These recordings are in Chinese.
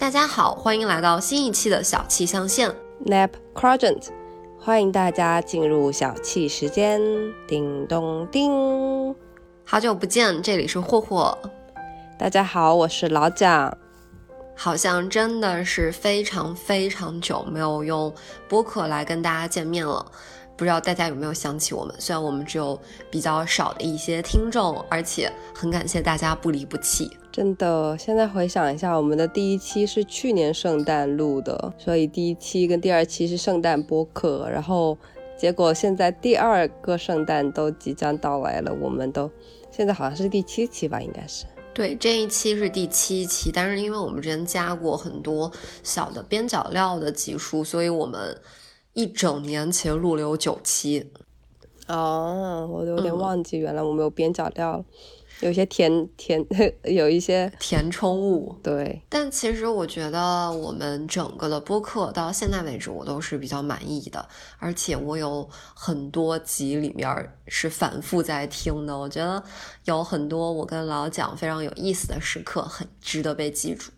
大家好，欢迎来到新一期的小气象线 Nap Quadrant，欢迎大家进入小气时间。叮咚叮，好久不见，这里是霍霍。大家好，我是老蒋。好像真的是非常非常久没有用播客来跟大家见面了。不知道大家有没有想起我们？虽然我们只有比较少的一些听众，而且很感谢大家不离不弃。真的，现在回想一下，我们的第一期是去年圣诞录的，所以第一期跟第二期是圣诞播客。然后结果现在第二个圣诞都即将到来了，我们都现在好像是第七期吧，应该是。对，这一期是第七期，但是因为我们之前加过很多小的边角料的集数，所以我们。一整年前录了有九期，哦，我都有点忘记，原来我没有边角料了，有些填填，有一些填充物。对，但其实我觉得我们整个的播客到现在为止，我都是比较满意的，而且我有很多集里面是反复在听的，我觉得有很多我跟老蒋非常有意思的时刻，很值得被记住。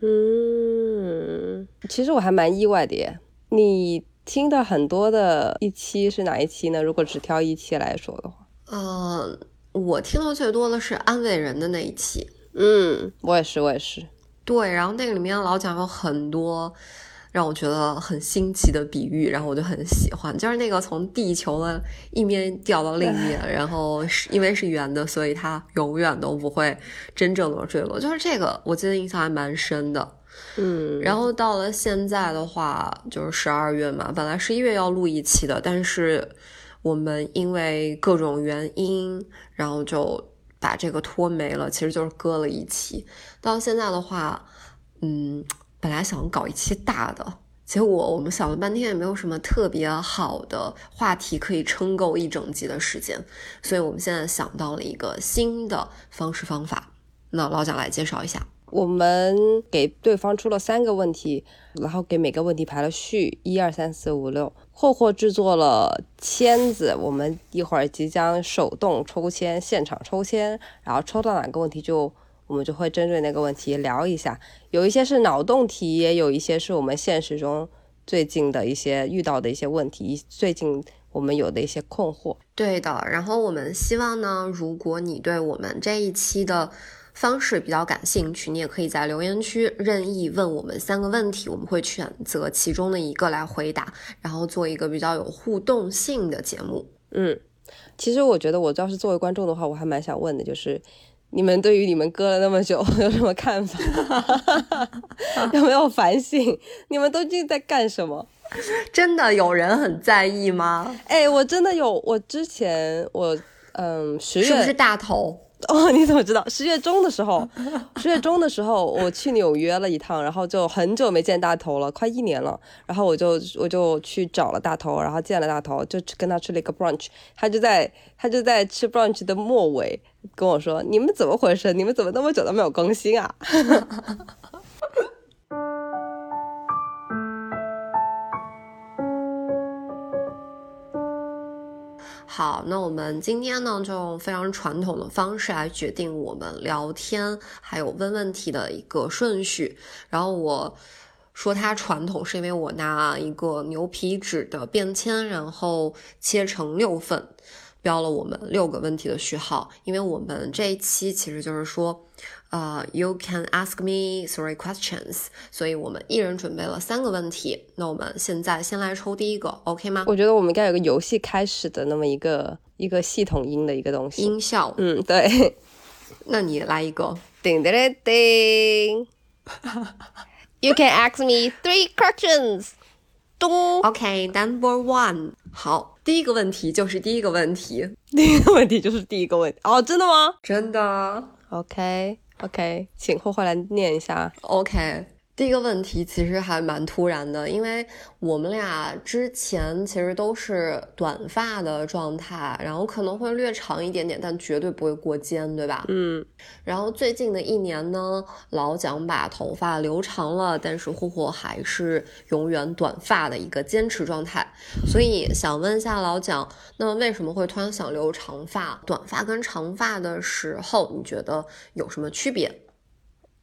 嗯，其实我还蛮意外的耶。你听的很多的一期是哪一期呢？如果只挑一期来说的话，呃，我听到最多的是安慰人的那一期。嗯，我也是，我也是。对，然后那个里面老蒋有很多让我觉得很新奇的比喻，然后我就很喜欢，就是那个从地球的一面掉到另一面，然后是因为是圆的，所以它永远都不会真正的坠落。就是这个，我记得印象还蛮深的。嗯，然后到了现在的话，就是十二月嘛，本来十一月要录一期的，但是我们因为各种原因，然后就把这个拖没了，其实就是搁了一期。到现在的话，嗯，本来想搞一期大的，结果我们想了半天也没有什么特别好的话题可以撑够一整集的时间，所以我们现在想到了一个新的方式方法，那老蒋来介绍一下。我们给对方出了三个问题，然后给每个问题排了序，一二三四五六。霍霍制作了签子，我们一会儿即将手动抽签，现场抽签，然后抽到哪个问题就我们就会针对那个问题聊一下。有一些是脑洞题，也有一些是我们现实中最近的一些遇到的一些问题，最近我们有的一些困惑。对的，然后我们希望呢，如果你对我们这一期的。方式比较感兴趣，你也可以在留言区任意问我们三个问题，我们会选择其中的一个来回答，然后做一个比较有互动性的节目。嗯，其实我觉得我要是作为观众的话，我还蛮想问的，就是你们对于你们割了那么久 有什么看法？有没有反省？你们都近在干什么？真的有人很在意吗？哎，我真的有，我之前我嗯十月是不是大头？哦，你怎么知道？十月中的时候，十月中的时候，我去纽约了一趟，然后就很久没见大头了，快一年了。然后我就我就去找了大头，然后见了大头，就跟他吃了一个 brunch。他就在他就在吃 brunch 的末尾跟我说：“你们怎么回事？你们怎么那么久都没有更新啊？” 好，那我们今天呢，就用非常传统的方式来决定我们聊天还有问问题的一个顺序。然后我说它传统，是因为我拿一个牛皮纸的便签，然后切成六份，标了我们六个问题的序号。因为我们这一期其实就是说。呃，You can ask me three questions，所以我们一人准备了三个问题。那我们现在先来抽第一个，OK 吗？我觉得我们应该有个游戏开始的那么一个一个系统音的一个东西，音效。嗯，对。那你来一个，叮叮叮叮。You can ask me three questions。咚。OK，Number one。好，第一个问题就是第一个问题。第一个问题就是第一个问题。哦，真的吗？真的。OK OK，请霍霍来念一下。OK。第一个问题其实还蛮突然的，因为我们俩之前其实都是短发的状态，然后可能会略长一点点，但绝对不会过肩，对吧？嗯。然后最近的一年呢，老蒋把头发留长了，但是霍霍还是永远短发的一个坚持状态。所以想问一下老蒋，那么为什么会突然想留长发？短发跟长发的时候，你觉得有什么区别？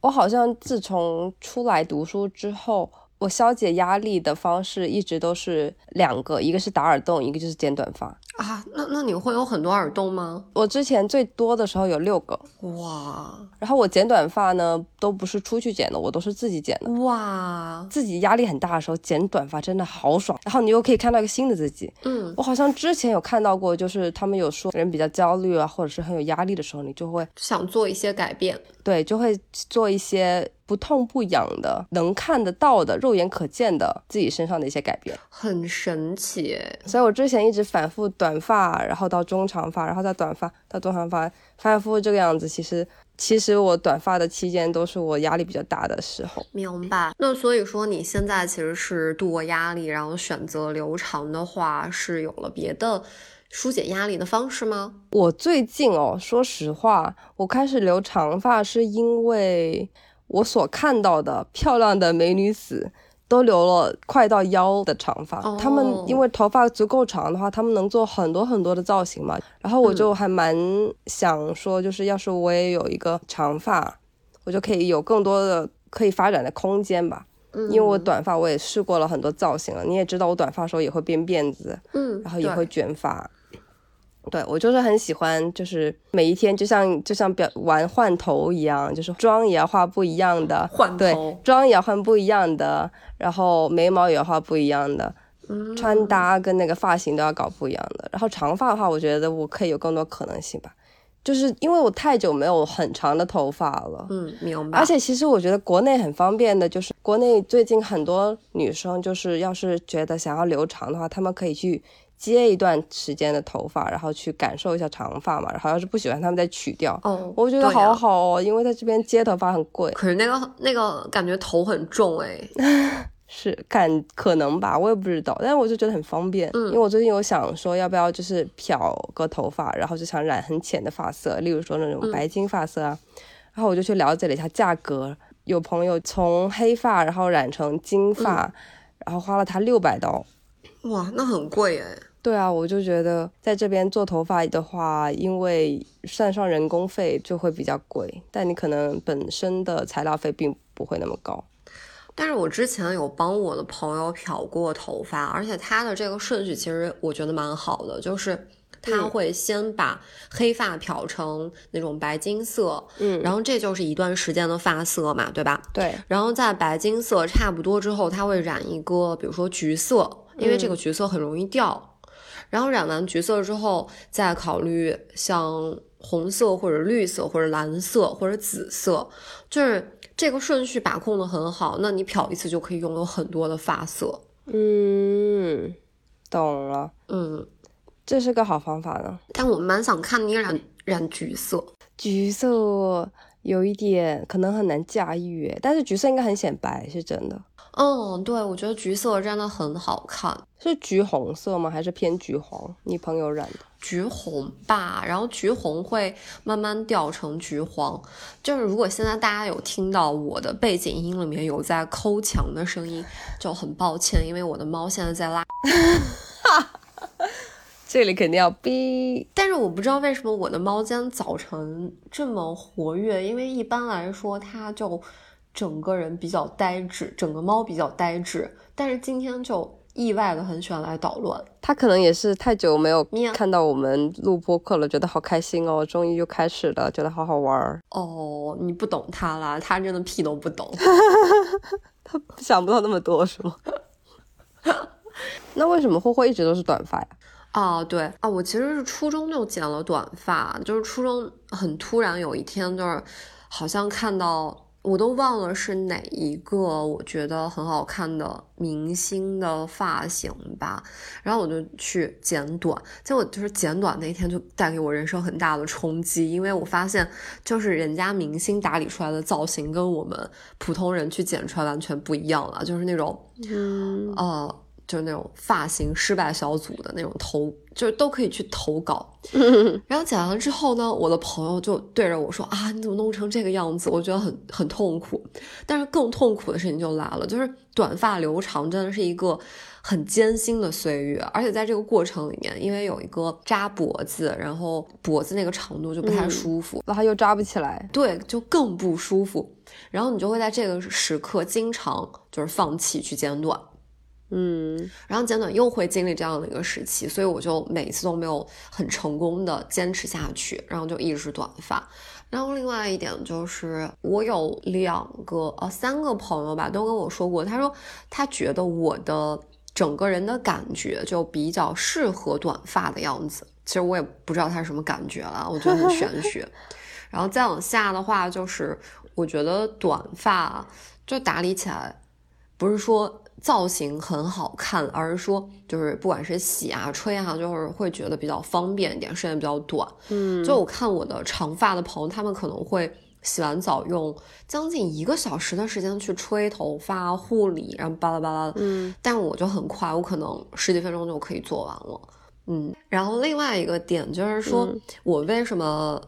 我好像自从出来读书之后。我消解压力的方式一直都是两个，一个是打耳洞，一个就是剪短发啊。那那你会有很多耳洞吗？我之前最多的时候有六个，哇！然后我剪短发呢，都不是出去剪的，我都是自己剪的，哇！自己压力很大的时候剪短发真的好爽，然后你又可以看到一个新的自己。嗯，我好像之前有看到过，就是他们有说人比较焦虑啊，或者是很有压力的时候，你就会想做一些改变。对，就会做一些不痛不痒的、能看得到的、肉眼可见的自己身上的一些改变，很神奇。所以我之前一直反复短发，然后到中长发，然后再短发到中长发，反反复复这个样子。其实，其实我短发的期间都是我压力比较大的时候。明白。那所以说你现在其实是度过压力，然后选择留长的话，是有了别的。疏解压力的方式吗？我最近哦，说实话，我开始留长发是因为我所看到的漂亮的美女子都留了快到腰的长发。她们因为头发足够长的话，她们能做很多很多的造型嘛。然后我就还蛮想说，就是要是我也有一个长发，我就可以有更多的可以发展的空间吧。因为我短发我也试过了很多造型了，你也知道我短发时候也会编辫子，嗯，然后也会卷发。对我就是很喜欢，就是每一天就像就像表玩换头一样，就是妆也要画不一样的，换头妆也要换不一样的，然后眉毛也要画不一样的，穿搭跟那个发型都要搞不一样的。然后长发的话，我觉得我可以有更多可能性吧，就是因为我太久没有很长的头发了，嗯，明白。而且其实我觉得国内很方便的，就是国内最近很多女生就是要是觉得想要留长的话，她们可以去。接一段时间的头发，然后去感受一下长发嘛。然后要是不喜欢，他们再取掉。哦，我觉得好好哦，因为在这边接头发很贵。可是那个那个感觉头很重哎，是感可能吧，我也不知道。但是我就觉得很方便，嗯，因为我最近有想说要不要就是漂个头发，然后就想染很浅的发色，例如说那种白金发色啊。然后我就去了解了一下价格，有朋友从黑发然后染成金发，然后花了他六百刀。哇，那很贵哎。对啊，我就觉得在这边做头发的话，因为算上人工费就会比较贵，但你可能本身的材料费并不会那么高。但是我之前有帮我的朋友漂过头发，而且他的这个顺序其实我觉得蛮好的，就是他会先把黑发漂成那种白金色，嗯，然后这就是一段时间的发色嘛，对吧？对。然后在白金色差不多之后，他会染一个，比如说橘色，因为这个橘色很容易掉。然后染完橘色之后，再考虑像红色或者绿色或者蓝色或者紫色，就是这个顺序把控的很好。那你漂一次就可以拥有很多的发色。嗯，懂了。嗯，这是个好方法呢。但我蛮想看你染染橘色，橘色有一点可能很难驾驭，但是橘色应该很显白，是真的。嗯，对，我觉得橘色真的很好看，是橘红色吗？还是偏橘黄？你朋友染的橘红吧，然后橘红会慢慢掉成橘黄。就是如果现在大家有听到我的背景音里面有在抠墙的声音，就很抱歉，因为我的猫现在在拉。这里肯定要逼，但是我不知道为什么我的猫今天早晨这么活跃，因为一般来说它就。整个人比较呆滞，整个猫比较呆滞，但是今天就意外的很喜欢来捣乱。它可能也是太久没有看到我们录播课了，觉得好开心哦，终于又开始了，觉得好好玩儿。哦，你不懂它啦，它真的屁都不懂，它想不到那么多是吗？那为什么霍霍一直都是短发呀？啊，对啊，我其实是初中就剪了短发，就是初中很突然有一天，就是好像看到。我都忘了是哪一个我觉得很好看的明星的发型吧，然后我就去剪短，结果就是剪短那天就带给我人生很大的冲击，因为我发现就是人家明星打理出来的造型跟我们普通人去剪出来完全不一样了，就是那种，嗯，呃，就是那种发型失败小组的那种投，就是都可以去投稿。然后剪完了之后呢，我的朋友就对着我说：“啊，你怎么弄成这个样子？”我觉得很很痛苦。但是更痛苦的事情就来了，就是短发留长真的是一个很艰辛的岁月，而且在这个过程里面，因为有一个扎脖子，然后脖子那个长度就不太舒服，然后又扎不起来，对，就更不舒服。然后你就会在这个时刻经常就是放弃去剪短。嗯，然后剪短又会经历这样的一个时期，所以我就每次都没有很成功的坚持下去，然后就一直短发。然后另外一点就是，我有两个呃三个朋友吧，都跟我说过，他说他觉得我的整个人的感觉就比较适合短发的样子。其实我也不知道他是什么感觉了，我觉得很玄学。然后再往下的话，就是我觉得短发就打理起来，不是说。造型很好看，而是说就是不管是洗啊、吹啊，就是会觉得比较方便一点，时间比较短。嗯，就我看我的长发的朋友，他们可能会洗完澡用将近一个小时的时间去吹头发、护理，然后巴拉巴拉的。嗯，但我就很快，我可能十几分钟就可以做完了。嗯，然后另外一个点就是说我为什么。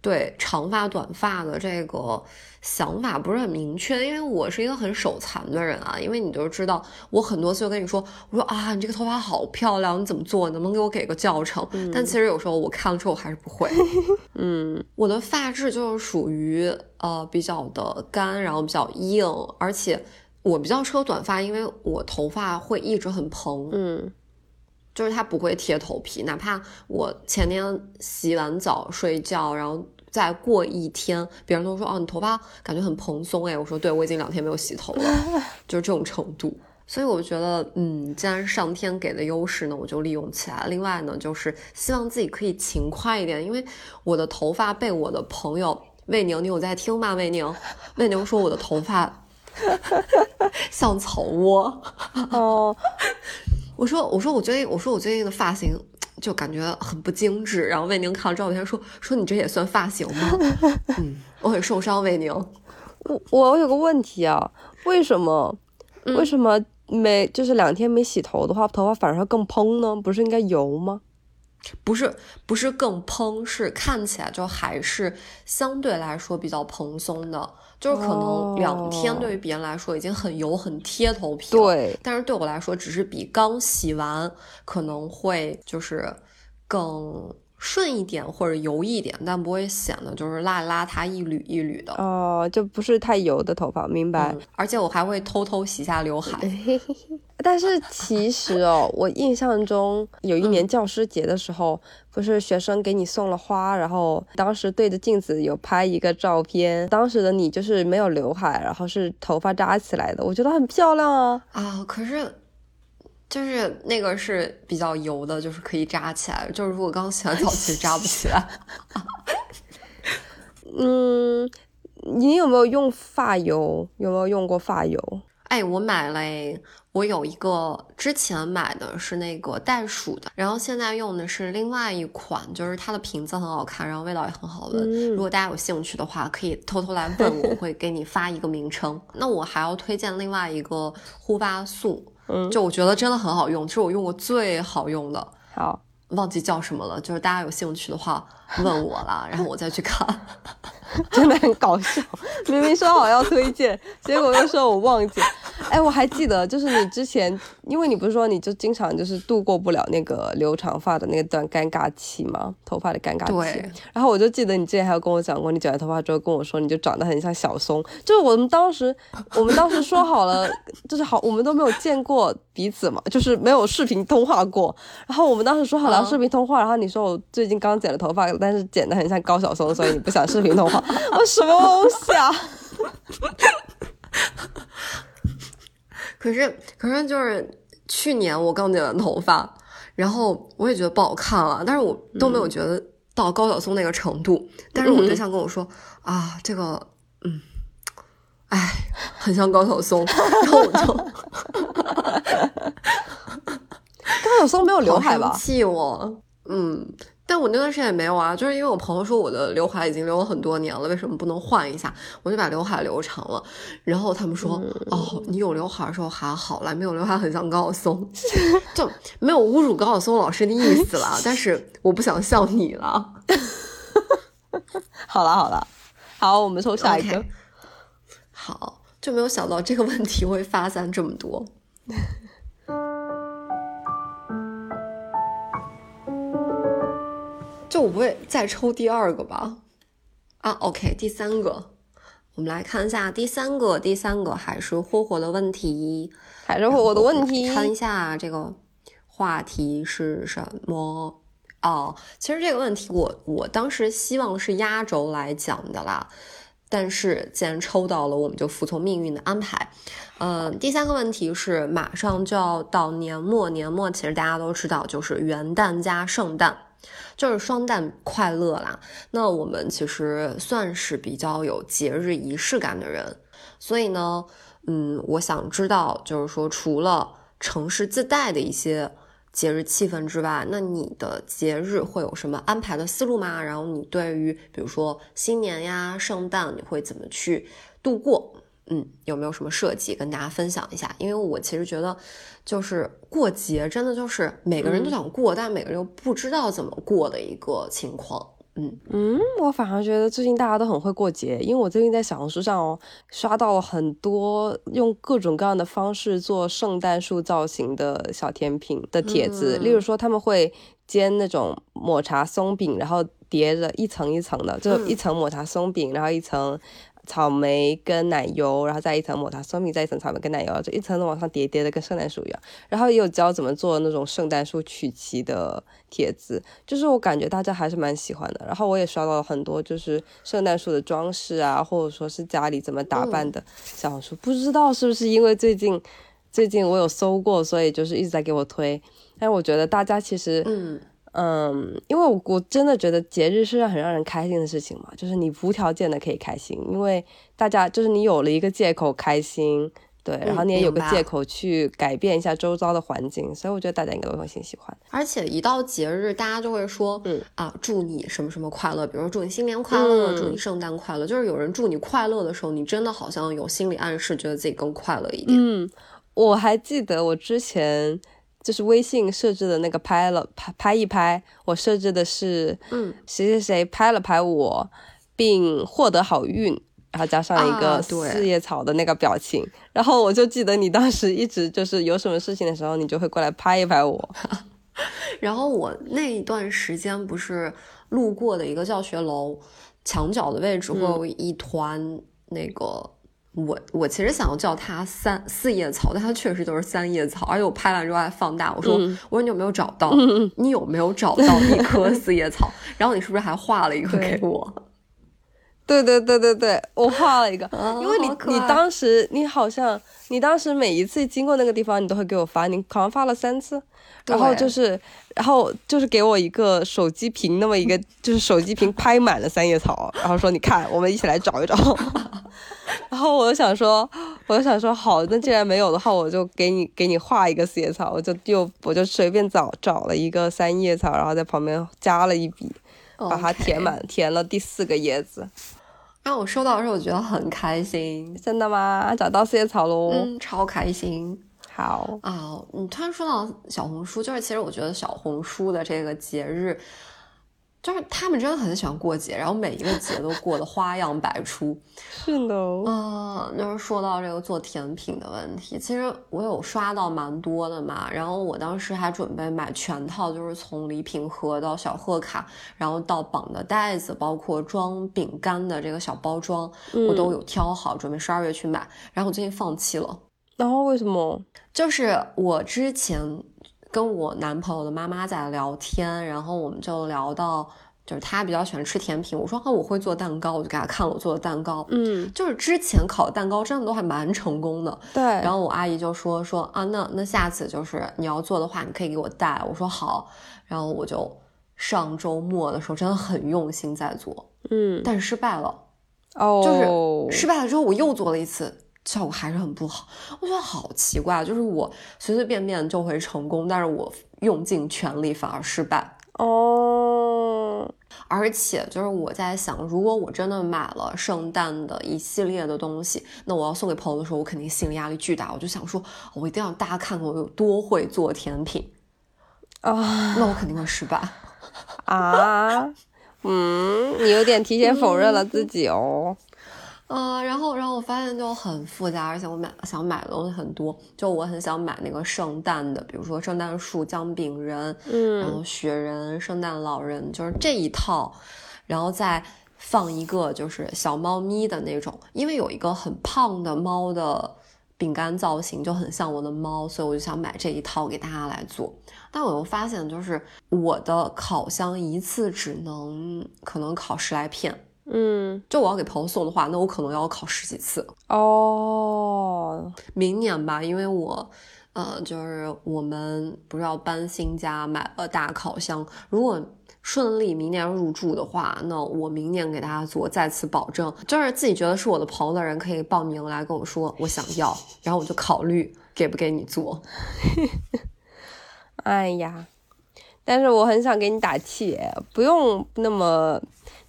对长发短发的这个想法不是很明确，因为我是一个很手残的人啊。因为你都知道，我很多次就跟你说，我说啊，你这个头发好漂亮，你怎么做？能不能给我给个教程？但其实有时候我看了之后，我还是不会。嗯，我的发质就是属于呃比较的干，然后比较硬，而且我比较适合短发，因为我头发会一直很蓬。嗯。就是它不会贴头皮，哪怕我前天洗完澡睡觉，然后再过一天，别人都说哦，你头发感觉很蓬松哎，我说对，我已经两天没有洗头了，就是这种程度。所以我觉得，嗯，既然上天给的优势呢，我就利用起来。另外呢，就是希望自己可以勤快一点，因为我的头发被我的朋友魏宁，你有在听吗？魏宁，魏宁说我的头发 像草窝哦。我说，我说我最近，我说我最近的发型就感觉很不精致。然后魏宁看了照片说，说你这也算发型吗？嗯，我很受伤。魏宁，我我有个问题啊，为什么为什么没就是两天没洗头的话，头发反而会更蓬呢？不是应该油吗？不是，不是更蓬，是看起来就还是相对来说比较蓬松的。就是可能两天对于别人来说已经很油很贴头皮了，对，但是对我来说只是比刚洗完可能会就是更。顺一点或者油一点，但不会显得就是邋邋遢一缕一缕的哦，就不是太油的头发，明白。而且我还会偷偷洗下刘海。但是其实哦，我印象中有一年教师节的时候，不是学生给你送了花，然后当时对着镜子有拍一个照片，当时的你就是没有刘海，然后是头发扎起来的，我觉得很漂亮啊啊！可是。就是那个是比较油的，就是可以扎起来。就是如果刚洗完澡，其实扎不起来。嗯，你有没有用发油？有没有用过发油？哎，我买了，我有一个之前买的是那个袋鼠的，然后现在用的是另外一款，就是它的瓶子很好看，然后味道也很好闻。如果大家有兴趣的话，可以偷偷来问我，会给你发一个名称。那我还要推荐另外一个护发素。嗯就我觉得真的很好用，是我用过最好用的。好，忘记叫什么了，就是大家有兴趣的话问我了，然后我再去看。真的很搞笑，明明说好要推荐，结果又说我忘记。哎，我还记得，就是你之前，因为你不是说你就经常就是度过不了那个留长发的那段尴尬期吗？头发的尴尬期。对。然后我就记得你之前还有跟我讲过，你剪完头发之后跟我说，你就长得很像小松。就是我们当时，我们当时说好了，就是好，我们都没有见过彼此嘛，就是没有视频通话过。然后我们当时说好了视频通话，然后你说我最近刚剪了头发，但是剪得很像高晓松，所以你不想视频通话。我什么东西啊？可是，可是就是去年我刚剪完头发，然后我也觉得不好看了，但是我都没有觉得到高晓松那个程度。但是我对象跟我说啊，这个，嗯，哎，很像高晓松，然后我就，高晓松没有刘海吧？气我，嗯。但我那段时间也没有啊，就是因为我朋友说我的刘海已经留了很多年了，为什么不能换一下？我就把刘海留长了。然后他们说，哦，你有刘海的时候还好啦，没有刘海很像高晓松，就没有侮辱高晓松老师的意思了。但是我不想笑你 了。好了好了，好，我们抽下一个。好，就没有想到这个问题会发散这么多。就我不会再抽第二个吧？啊，OK，第三个，我们来看一下第三个，第三个还是霍霍的问题，还是霍霍的问题。看一下这个话题是什么？哦，其实这个问题我我当时希望是压轴来讲的啦，但是既然抽到了，我们就服从命运的安排。嗯，第三个问题是马上就要到年末，年末其实大家都知道就是元旦加圣诞。就是双旦快乐啦。那我们其实算是比较有节日仪式感的人，所以呢，嗯，我想知道，就是说，除了城市自带的一些节日气氛之外，那你的节日会有什么安排的思路吗？然后你对于比如说新年呀、圣诞，你会怎么去度过？嗯，有没有什么设计跟大家分享一下？因为我其实觉得，就是过节真的就是每个人都想过，但每个人又不知道怎么过的一个情况。嗯嗯，我反而觉得最近大家都很会过节，因为我最近在小红书上哦刷到了很多用各种各样的方式做圣诞树造型的小甜品的帖子，例如说他们会煎那种抹茶松饼，然后叠着一层一层的，就一层抹茶松饼，然后一层。草莓跟奶油，然后再一层抹茶松饼，再一层草莓跟奶油，就一层层往上叠叠的，跟圣诞树一样。然后也有教怎么做那种圣诞树曲奇的帖子，就是我感觉大家还是蛮喜欢的。然后我也刷到了很多就是圣诞树的装饰啊，或者说是家里怎么打扮的小红书。不知道是不是因为最近最近我有搜过，所以就是一直在给我推。但是我觉得大家其实嗯。嗯，因为我我真的觉得节日是很让人开心的事情嘛，就是你无条件的可以开心，因为大家就是你有了一个借口开心，对，然后你也有个借口去改变一下周遭的环境，所以我觉得大家应该都会挺喜欢。而且一到节日，大家就会说，嗯啊，祝你什么什么快乐，比如说祝你新年快乐，祝你圣诞快乐，就是有人祝你快乐的时候，你真的好像有心理暗示，觉得自己更快乐一点。嗯，我还记得我之前。就是微信设置的那个拍了拍拍一拍，我设置的是，嗯，谁谁谁拍了拍我，并获得好运，然后加上一个四叶草的那个表情，然后我就记得你当时一直就是有什么事情的时候，你就会过来拍一拍我，然后我那一段时间不是路过的一个教学楼墙角的位置会有一团那个。我我其实想要叫它三四叶草，但它确实就是三叶草，而且我拍完之后还放大，我说我说你有没有找到？你有没有找到一颗四叶草？然后你是不是还画了一个给我？对对对对对，我画了一个，因为你你当时你好像你当时每一次经过那个地方，你都会给我发，你好像发了三次，然后就是然后就是给我一个手机屏那么一个，就是手机屏拍满了三叶草，然后说你看，我们一起来找一找。然后我就想说，我就想说，好，那既然没有的话，我就给你给你画一个四叶草，我就又我就随便找找了一个三叶草，然后在旁边加了一笔，把它填满，填了第四个叶子。让我收到的时候，我觉得很开心。真的吗？找到四叶草喽！嗯，超开心。好啊，你突然说到小红书，就是其实我觉得小红书的这个节日。就是他们真的很喜欢过节，然后每一个节都过得花样百出。是的，嗯，就是说到这个做甜品的问题，其实我有刷到蛮多的嘛。然后我当时还准备买全套，就是从礼品盒到小贺卡，然后到绑的袋子，包括装饼干的这个小包装，我都有挑好，准备十二月去买。然后我最近放弃了。然后为什么？就是我之前。跟我男朋友的妈妈在聊天，然后我们就聊到，就是他比较喜欢吃甜品。我说啊，我会做蛋糕，我就给他看了我做的蛋糕。嗯，就是之前烤蛋糕真的都还蛮成功的。对。然后我阿姨就说说啊，那那下次就是你要做的话，你可以给我带。我说好。然后我就上周末的时候真的很用心在做，嗯，但是失败了。哦。就是失败了之后，我又做了一次。效果还是很不好，我觉得好奇怪，就是我随随便便就会成功，但是我用尽全力反而失败。哦，而且就是我在想，如果我真的买了圣诞的一系列的东西，那我要送给朋友的时候，我肯定心理压力巨大。我就想说，我一定要大家看看我有多会做甜品啊，那我肯定会失败啊。嗯，你有点提前否认了自己哦。呃，然后，然后我发现就很复杂，而且我买想买的东西很多。就我很想买那个圣诞的，比如说圣诞树、姜饼人，嗯，然后雪人、圣诞老人，就是这一套，然后再放一个就是小猫咪的那种，因为有一个很胖的猫的饼干造型就很像我的猫，所以我就想买这一套给大家来做。但我又发现，就是我的烤箱一次只能可能烤十来片。嗯，就我要给朋友送的话，那我可能要考十几次哦。明年吧，因为我，呃，就是我们不是要搬新家，买了大烤箱。如果顺利明年入住的话，那我明年给大家做，再次保证，就是自己觉得是我的朋友的人可以报名来跟我说我想要，然后我就考虑给不给你做。哎呀，但是我很想给你打气，不用那么。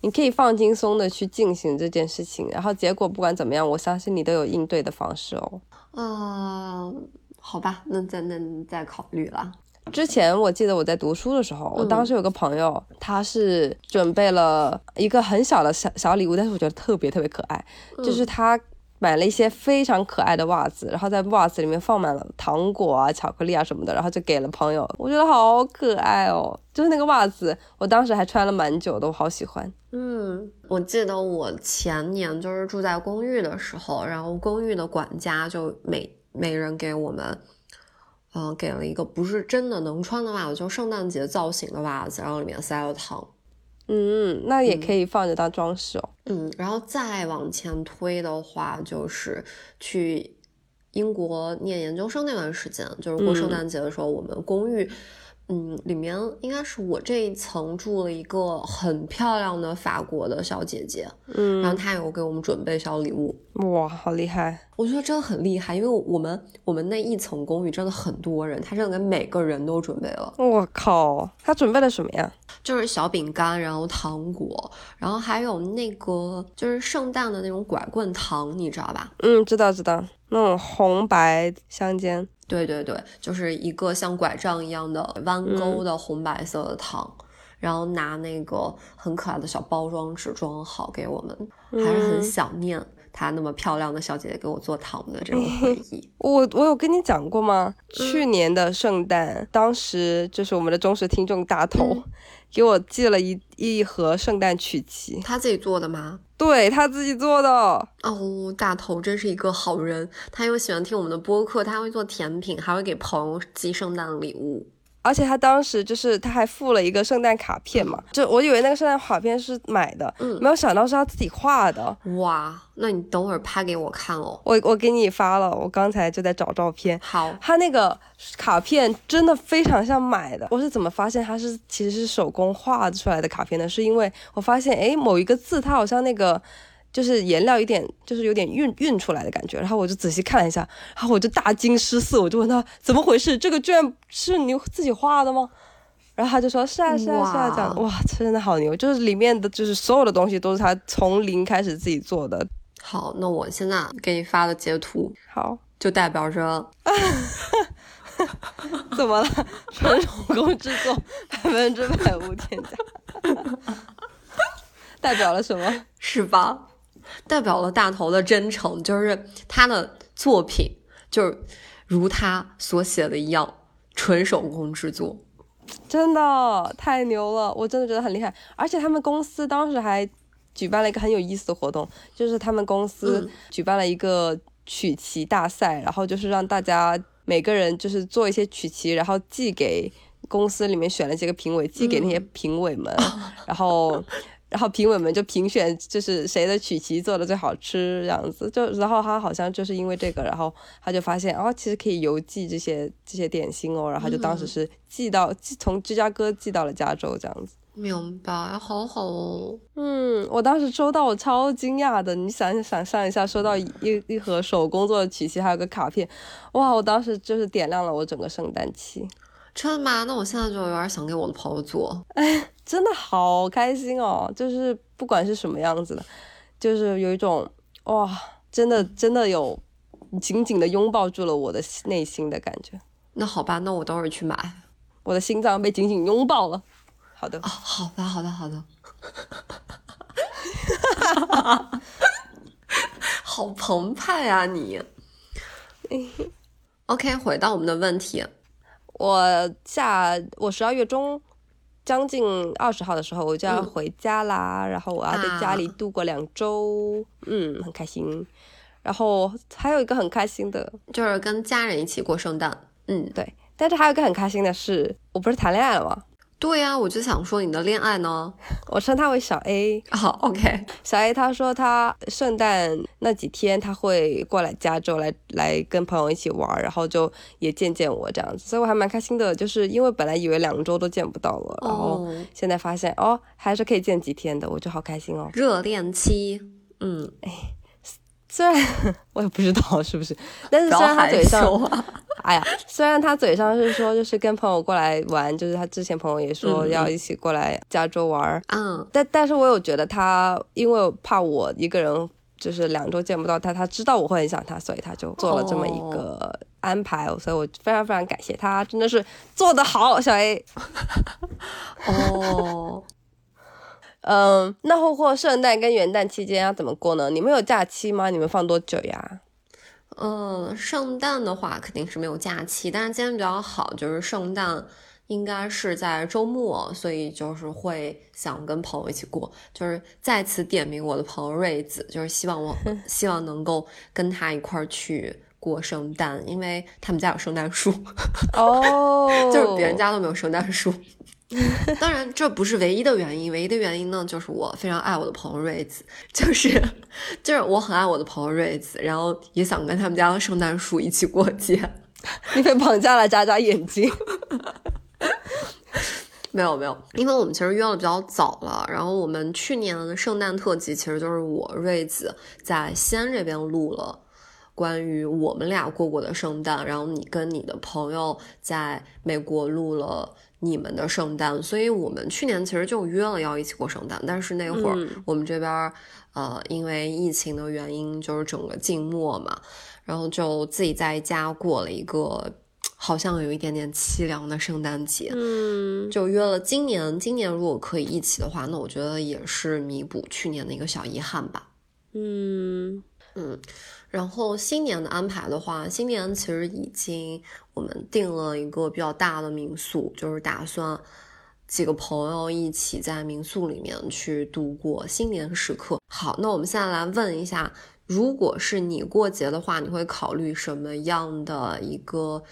你可以放轻松的去进行这件事情，然后结果不管怎么样，我相信你都有应对的方式哦。嗯，好吧，那再那再考虑了。之前我记得我在读书的时候，我当时有个朋友，他是准备了一个很小的小小礼物，但是我觉得特别特别可爱，就是他。买了一些非常可爱的袜子，然后在袜子里面放满了糖果啊、巧克力啊什么的，然后就给了朋友。我觉得好可爱哦，就是那个袜子，我当时还穿了蛮久的，我好喜欢。嗯，我记得我前年就是住在公寓的时候，然后公寓的管家就每每人给我们，嗯，给了一个不是真的能穿的袜子，就圣诞节造型的袜子，然后里面塞了糖。嗯，那也可以放着当装饰哦。嗯，然后再往前推的话，就是去英国念研究生那段时间，就是过圣诞节的时候，我们公寓。嗯，里面应该是我这一层住了一个很漂亮的法国的小姐姐，嗯，然后她有给我们准备小礼物，哇，好厉害！我觉得真的很厉害，因为我们我们那一层公寓真的很多人，她真的给每个人都准备了。我靠，她准备了什么呀？就是小饼干，然后糖果，然后还有那个就是圣诞的那种拐棍糖，你知道吧？嗯，知道知道，那种红白相间。对对对，就是一个像拐杖一样的弯钩的红白色的糖，然后拿那个很可爱的小包装纸装好给我们，还是很想念她那么漂亮的小姐姐给我做糖的这种回忆。我我有跟你讲过吗？去年的圣诞，当时就是我们的忠实听众大头。给我寄了一一盒圣诞曲奇，他自己做的吗？对他自己做的。哦，大头真是一个好人，他又喜欢听我们的播客，他会做甜品，还会给朋友寄圣诞礼物。而且他当时就是他还附了一个圣诞卡片嘛，就我以为那个圣诞卡片是买的，嗯，没有想到是他自己画的。哇，那你等会儿拍给我看哦。我我给你发了，我刚才就在找照片。好，他那个卡片真的非常像买的。我是怎么发现他是其实是手工画出来的卡片呢？是因为我发现哎某一个字它好像那个。就是颜料有点，就是有点晕晕出来的感觉，然后我就仔细看了一下，然后我就大惊失色，我就问他怎么回事，这个居然是你自己画的吗？然后他就说是啊是啊是啊，这样哇，真的好牛，就是里面的就是所有的东西都是他从零开始自己做的。好，那我现在给你发的截图，好，就代表着，怎么了？纯手工制作，百分之百无添加，代表了什么？是吧？代表了大头的真诚，就是他的作品，就是如他所写的一样，纯手工制作，真的太牛了！我真的觉得很厉害。而且他们公司当时还举办了一个很有意思的活动，就是他们公司举办了一个曲奇大赛，然后就是让大家每个人就是做一些曲奇，然后寄给公司里面选了几个评委，寄给那些评委们，然后。然后评委们就评选，就是谁的曲奇做的最好吃这样子。就然后他好像就是因为这个，然后他就发现哦，其实可以邮寄这些这些点心哦。然后就当时是寄到寄从芝加哥寄到了加州这样子。明白，好好哦。嗯，我当时收到我超惊讶的。你想想象一下，收到一一盒手工做的曲奇，还有个卡片，哇！我当时就是点亮了我整个圣诞期。真的吗？那我现在就有点想给我的朋友做。哎。真的好开心哦！就是不管是什么样子的，就是有一种哇，真的真的有紧紧的拥抱住了我的内心的感觉。那好吧，那我等会儿去买。我的心脏被紧紧拥抱了。好的，哦，好的，好的，好的。好澎湃啊你！OK，回到我们的问题，我下我十二月中将近二十号的时候我就要回家啦，然后我要在家里度过两周，嗯，很开心。然后还有一个很开心的，就是跟家人一起过圣诞。嗯，对。但是还有一个很开心的是，我不是谈恋爱了吗？对呀，我就想说你的恋爱呢，我称他为小 A。好，OK。小 A 他说他圣诞那几天他会过来加州来来跟朋友一起玩，然后就也见见我这样子，所以我还蛮开心的。就是因为本来以为两周都见不到了，然后现在发现哦还是可以见几天的，我就好开心哦。热恋期，嗯，哎。虽然 我也不知道是不是，但是虽然他嘴上，哎呀，虽然他嘴上是说就是跟朋友过来玩，就是他之前朋友也说要一起过来加州玩，嗯，但但是我有觉得他因为怕我一个人就是两周见不到他，他知道我会很想他，所以他就做了这么一个安排，所以我非常非常感谢他，真的是做得好，小 A。哦。嗯，那或或圣诞跟元旦期间要怎么过呢？你们有假期吗？你们放多久呀？嗯，圣诞的话肯定是没有假期，但是今天比较好，就是圣诞应该是在周末，所以就是会想跟朋友一起过，就是再次点名我的朋友瑞子，就是希望我 希望能够跟他一块儿去过圣诞，因为他们家有圣诞树。哦，就是别人家都没有圣诞树。当然，这不是唯一的原因。唯一的原因呢，就是我非常爱我的朋友瑞子，就是就是我很爱我的朋友瑞子，然后也想跟他们家的圣诞树一起过节。你被绑架了，眨眨眼睛。没有没有，因为我们其实约的比较早了。然后我们去年的圣诞特辑，其实就是我瑞子在西安这边录了关于我们俩过过的圣诞，然后你跟你的朋友在美国录了。你们的圣诞，所以我们去年其实就约了要一起过圣诞，但是那会儿我们这边呃因为疫情的原因就是整个静默嘛，然后就自己在家过了一个好像有一点点凄凉的圣诞节，嗯，就约了今年，今年如果可以一起的话，那我觉得也是弥补去年的一个小遗憾吧，嗯。嗯。然后新年的安排的话，新年其实已经我们定了一个比较大的民宿，就是打算几个朋友一起在民宿里面去度过新年时刻。好，那我们现在来问一下，如果是你过节的话，你会考虑什么样的一个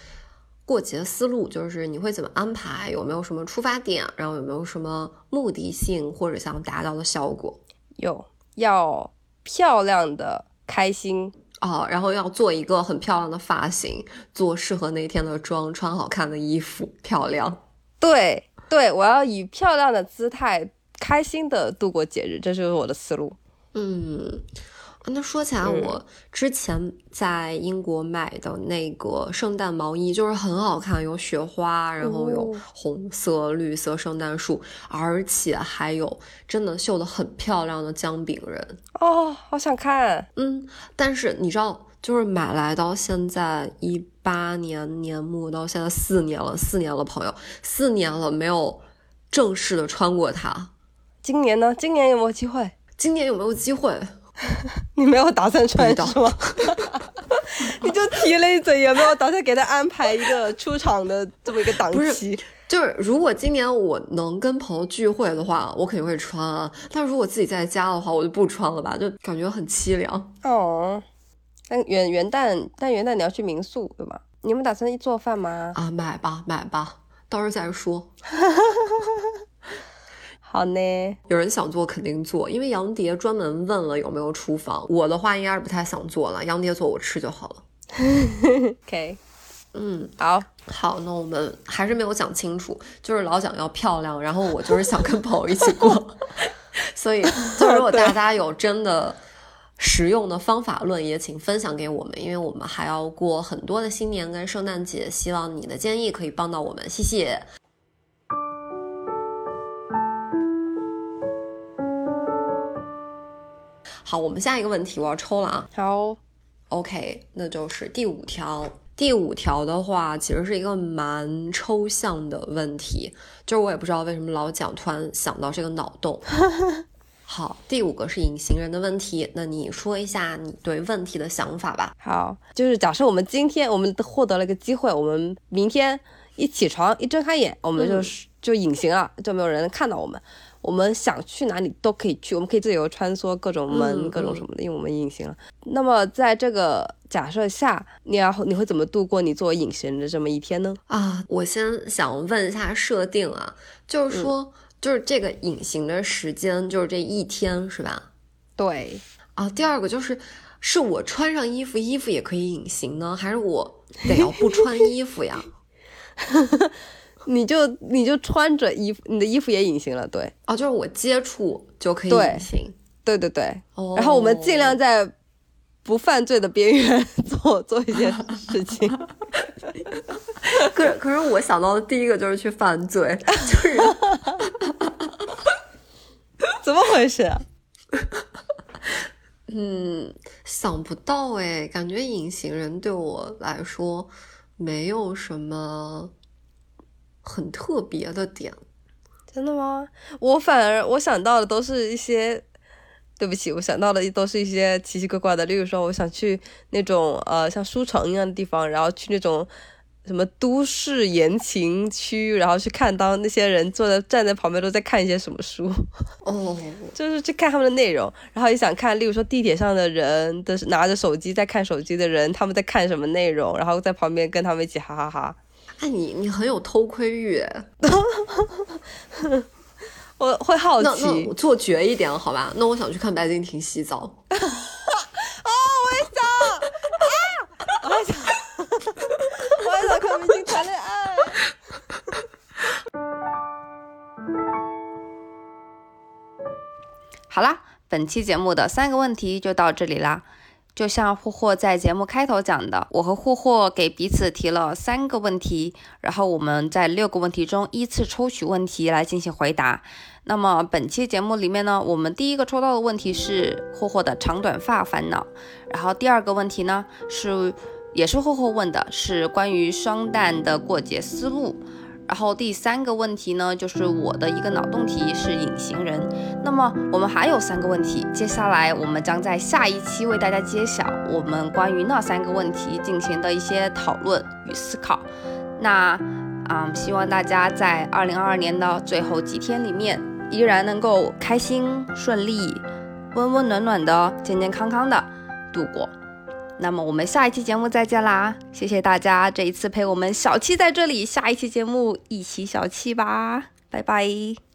过节思路？就是你会怎么安排？有没有什么出发点？然后有没有什么目的性或者想达到的效果？有，要漂亮的，开心。哦，然后要做一个很漂亮的发型，做适合那天的妆，穿好看的衣服，漂亮。对对，我要以漂亮的姿态，开心的度过节日，这就是我的思路。嗯。那说起来，我之前在英国买的那个圣诞毛衣就是很好看，有雪花，然后有红色、绿色圣诞树，而且还有真的绣的很漂亮的姜饼人哦，好想看。嗯，但是你知道，就是买来到现在一八年年末到现在四年了，四年了，朋友，四年了没有正式的穿过它。今年呢？今年有没有机会？今年有没有机会？你没有打算穿是吗？你就提了一嘴，有没有打算给他安排一个出场的这么一个档期？就是如果今年我能跟朋友聚会的话，我肯定会穿啊。但如果自己在家的话，我就不穿了吧，就感觉很凄凉。哦，但元元旦，但元旦你要去民宿对吧？你们打算做饭吗？啊，买吧买吧，到时候再说。好呢，有人想做肯定做，因为杨蝶专门问了有没有厨房。我的话应该是不太想做了，杨蝶做我吃就好了。OK，嗯，好好，那我们还是没有讲清楚，就是老讲要漂亮，然后我就是想跟朋友一起过，所以就如果大家有真的实用的方法论，也请分享给我们，因为我们还要过很多的新年跟圣诞节，希望你的建议可以帮到我们，谢谢。好，我们下一个问题我要抽了啊。好，OK，那就是第五条。第五条的话，其实是一个蛮抽象的问题，就是我也不知道为什么老讲，突然想到这个脑洞。好，第五个是隐形人的问题，那你说一下你对问题的想法吧。好，就是假设我们今天我们获得了一个机会，我们明天一起床一睁开眼，我们就是就隐形了，就没有人看到我们。我们想去哪里都可以去，我们可以自由穿梭各种门、各种什么的，因为我们隐形了。那么在这个假设下，你要你会怎么度过你作为隐形人的这么一天呢？啊，我先想问一下设定啊，就是说。就是这个隐形的时间，就是这一天，是吧？对啊。第二个就是，是我穿上衣服，衣服也可以隐形呢，还是我得要不穿衣服呀？你就你就穿着衣服，你的衣服也隐形了，对。哦，就是我接触就可以隐形，对对对。哦然后我们尽量在不犯罪的边缘 做做一件事情。可是可是我想到的第一个就是去犯罪，就是。怎么回事？嗯，想不到哎，感觉隐形人对我来说没有什么很特别的点。真的吗？我反而我想到的都是一些，对不起，我想到的都是一些奇奇怪怪的。例如说，我想去那种呃像书城一样的地方，然后去那种。什么都市言情区，然后去看当那些人坐在站在旁边都在看一些什么书，哦，就是去看他们的内容，然后也想看，例如说地铁上的人的拿着手机在看手机的人，他们在看什么内容，然后在旁边跟他们一起哈哈哈。哎，你你很有偷窥欲，我会好奇。那那做绝一点好吧？那我想去看白敬亭洗澡。哦，我也想，啊，我也想。我也想看明星谈恋爱。好啦，本期节目的三个问题就到这里啦。就像霍霍在节目开头讲的，我和霍霍给彼此提了三个问题，然后我们在六个问题中依次抽取问题来进行回答。那么本期节目里面呢，我们第一个抽到的问题是霍霍的长短发烦恼，然后第二个问题呢是。也是霍霍问的，是关于双旦的过节思路。然后第三个问题呢，就是我的一个脑洞题是隐形人。那么我们还有三个问题，接下来我们将在下一期为大家揭晓我们关于那三个问题进行的一些讨论与思考。那啊，希望大家在二零二二年的最后几天里面，依然能够开心顺利、温温暖暖的、健健康康的度过。那么我们下一期节目再见啦！谢谢大家这一次陪我们小七在这里，下一期节目一起小七吧，拜拜。